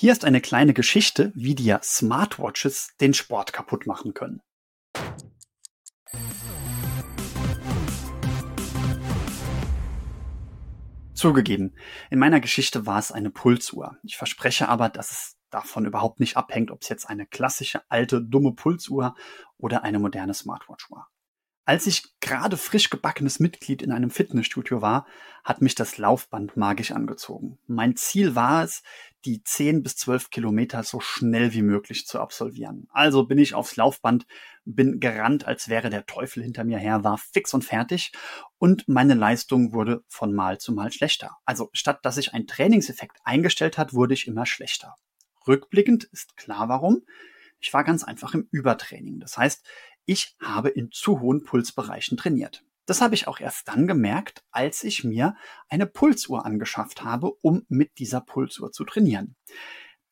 Hier ist eine kleine Geschichte, wie dir Smartwatches den Sport kaputt machen können. Zugegeben, in meiner Geschichte war es eine Pulsuhr. Ich verspreche aber, dass es davon überhaupt nicht abhängt, ob es jetzt eine klassische alte dumme Pulsuhr oder eine moderne Smartwatch war. Als ich gerade frisch gebackenes Mitglied in einem Fitnessstudio war, hat mich das Laufband magisch angezogen. Mein Ziel war es, die 10 bis 12 Kilometer so schnell wie möglich zu absolvieren. Also bin ich aufs Laufband, bin gerannt, als wäre der Teufel hinter mir her, war fix und fertig und meine Leistung wurde von Mal zu Mal schlechter. Also statt dass sich ein Trainingseffekt eingestellt hat, wurde ich immer schlechter. Rückblickend ist klar warum. Ich war ganz einfach im Übertraining. Das heißt, ich habe in zu hohen Pulsbereichen trainiert. Das habe ich auch erst dann gemerkt, als ich mir eine Pulsuhr angeschafft habe, um mit dieser Pulsuhr zu trainieren.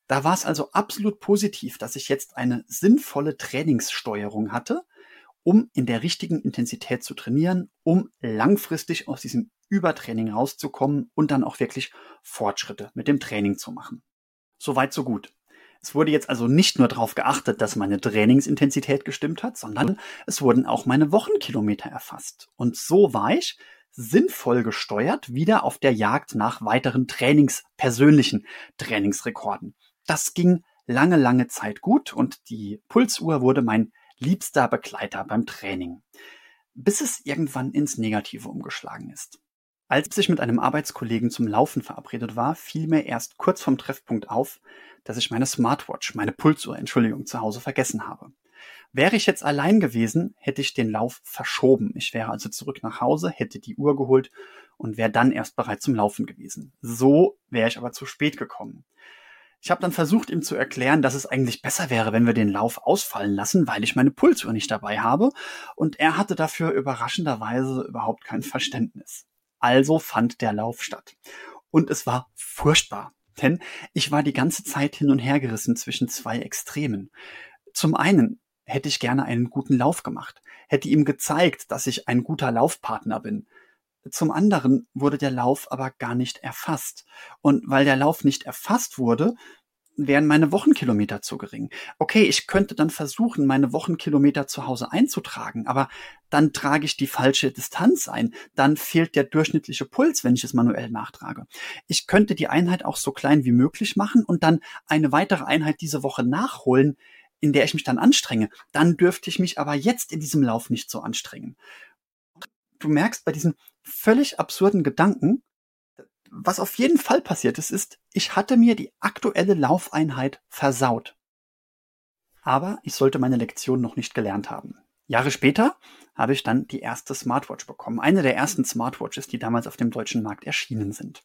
Da war es also absolut positiv, dass ich jetzt eine sinnvolle Trainingssteuerung hatte, um in der richtigen Intensität zu trainieren, um langfristig aus diesem Übertraining rauszukommen und dann auch wirklich Fortschritte mit dem Training zu machen. Soweit, so gut. Es wurde jetzt also nicht nur darauf geachtet, dass meine Trainingsintensität gestimmt hat, sondern es wurden auch meine Wochenkilometer erfasst. Und so war ich sinnvoll gesteuert wieder auf der Jagd nach weiteren Trainings, persönlichen Trainingsrekorden. Das ging lange, lange Zeit gut und die Pulsuhr wurde mein liebster Begleiter beim Training, bis es irgendwann ins Negative umgeschlagen ist. Als ich mit einem Arbeitskollegen zum Laufen verabredet war, fiel mir erst kurz vom Treffpunkt auf, dass ich meine Smartwatch, meine Pulsuhr, Entschuldigung, zu Hause vergessen habe. Wäre ich jetzt allein gewesen, hätte ich den Lauf verschoben. Ich wäre also zurück nach Hause, hätte die Uhr geholt und wäre dann erst bereit zum Laufen gewesen. So wäre ich aber zu spät gekommen. Ich habe dann versucht, ihm zu erklären, dass es eigentlich besser wäre, wenn wir den Lauf ausfallen lassen, weil ich meine Pulsuhr nicht dabei habe. Und er hatte dafür überraschenderweise überhaupt kein Verständnis. Also fand der Lauf statt. Und es war furchtbar, denn ich war die ganze Zeit hin und her gerissen zwischen zwei Extremen. Zum einen hätte ich gerne einen guten Lauf gemacht, hätte ihm gezeigt, dass ich ein guter Laufpartner bin. Zum anderen wurde der Lauf aber gar nicht erfasst. Und weil der Lauf nicht erfasst wurde, wären meine Wochenkilometer zu gering. Okay, ich könnte dann versuchen, meine Wochenkilometer zu Hause einzutragen, aber dann trage ich die falsche Distanz ein. Dann fehlt der durchschnittliche Puls, wenn ich es manuell nachtrage. Ich könnte die Einheit auch so klein wie möglich machen und dann eine weitere Einheit diese Woche nachholen, in der ich mich dann anstrenge. Dann dürfte ich mich aber jetzt in diesem Lauf nicht so anstrengen. Du merkst bei diesen völlig absurden Gedanken, was auf jeden Fall passiert ist, ist, ich hatte mir die aktuelle Laufeinheit versaut. Aber ich sollte meine Lektion noch nicht gelernt haben. Jahre später habe ich dann die erste Smartwatch bekommen. Eine der ersten Smartwatches, die damals auf dem deutschen Markt erschienen sind.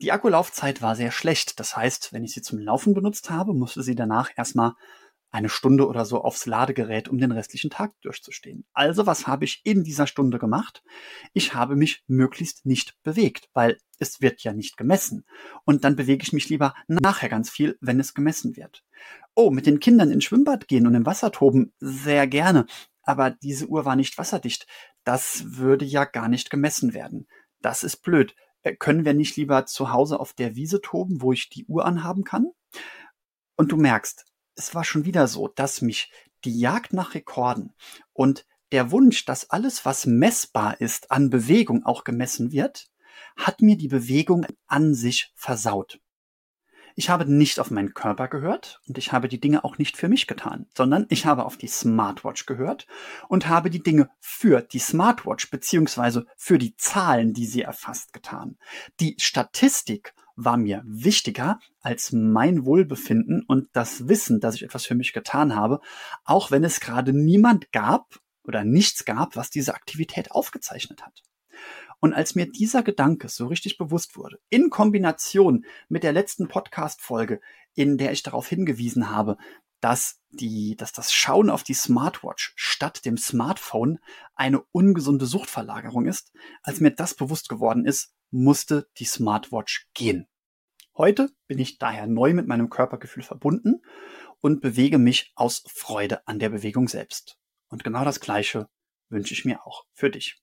Die Akkulaufzeit war sehr schlecht. Das heißt, wenn ich sie zum Laufen benutzt habe, musste sie danach erstmal eine Stunde oder so aufs Ladegerät, um den restlichen Tag durchzustehen. Also was habe ich in dieser Stunde gemacht? Ich habe mich möglichst nicht bewegt, weil es wird ja nicht gemessen. Und dann bewege ich mich lieber nachher ganz viel, wenn es gemessen wird. Oh, mit den Kindern ins Schwimmbad gehen und im Wasser toben, sehr gerne. Aber diese Uhr war nicht wasserdicht. Das würde ja gar nicht gemessen werden. Das ist blöd. Äh, können wir nicht lieber zu Hause auf der Wiese toben, wo ich die Uhr anhaben kann? Und du merkst, es war schon wieder so, dass mich die Jagd nach Rekorden und der Wunsch, dass alles, was messbar ist, an Bewegung auch gemessen wird, hat mir die Bewegung an sich versaut. Ich habe nicht auf meinen Körper gehört und ich habe die Dinge auch nicht für mich getan, sondern ich habe auf die Smartwatch gehört und habe die Dinge für die Smartwatch beziehungsweise für die Zahlen, die sie erfasst, getan. Die Statistik war mir wichtiger als mein Wohlbefinden und das Wissen, dass ich etwas für mich getan habe, auch wenn es gerade niemand gab oder nichts gab, was diese Aktivität aufgezeichnet hat. Und als mir dieser Gedanke so richtig bewusst wurde, in Kombination mit der letzten Podcast-Folge, in der ich darauf hingewiesen habe, dass die, dass das Schauen auf die Smartwatch statt dem Smartphone eine ungesunde Suchtverlagerung ist, als mir das bewusst geworden ist, musste die Smartwatch gehen. Heute bin ich daher neu mit meinem Körpergefühl verbunden und bewege mich aus Freude an der Bewegung selbst. Und genau das Gleiche wünsche ich mir auch für dich.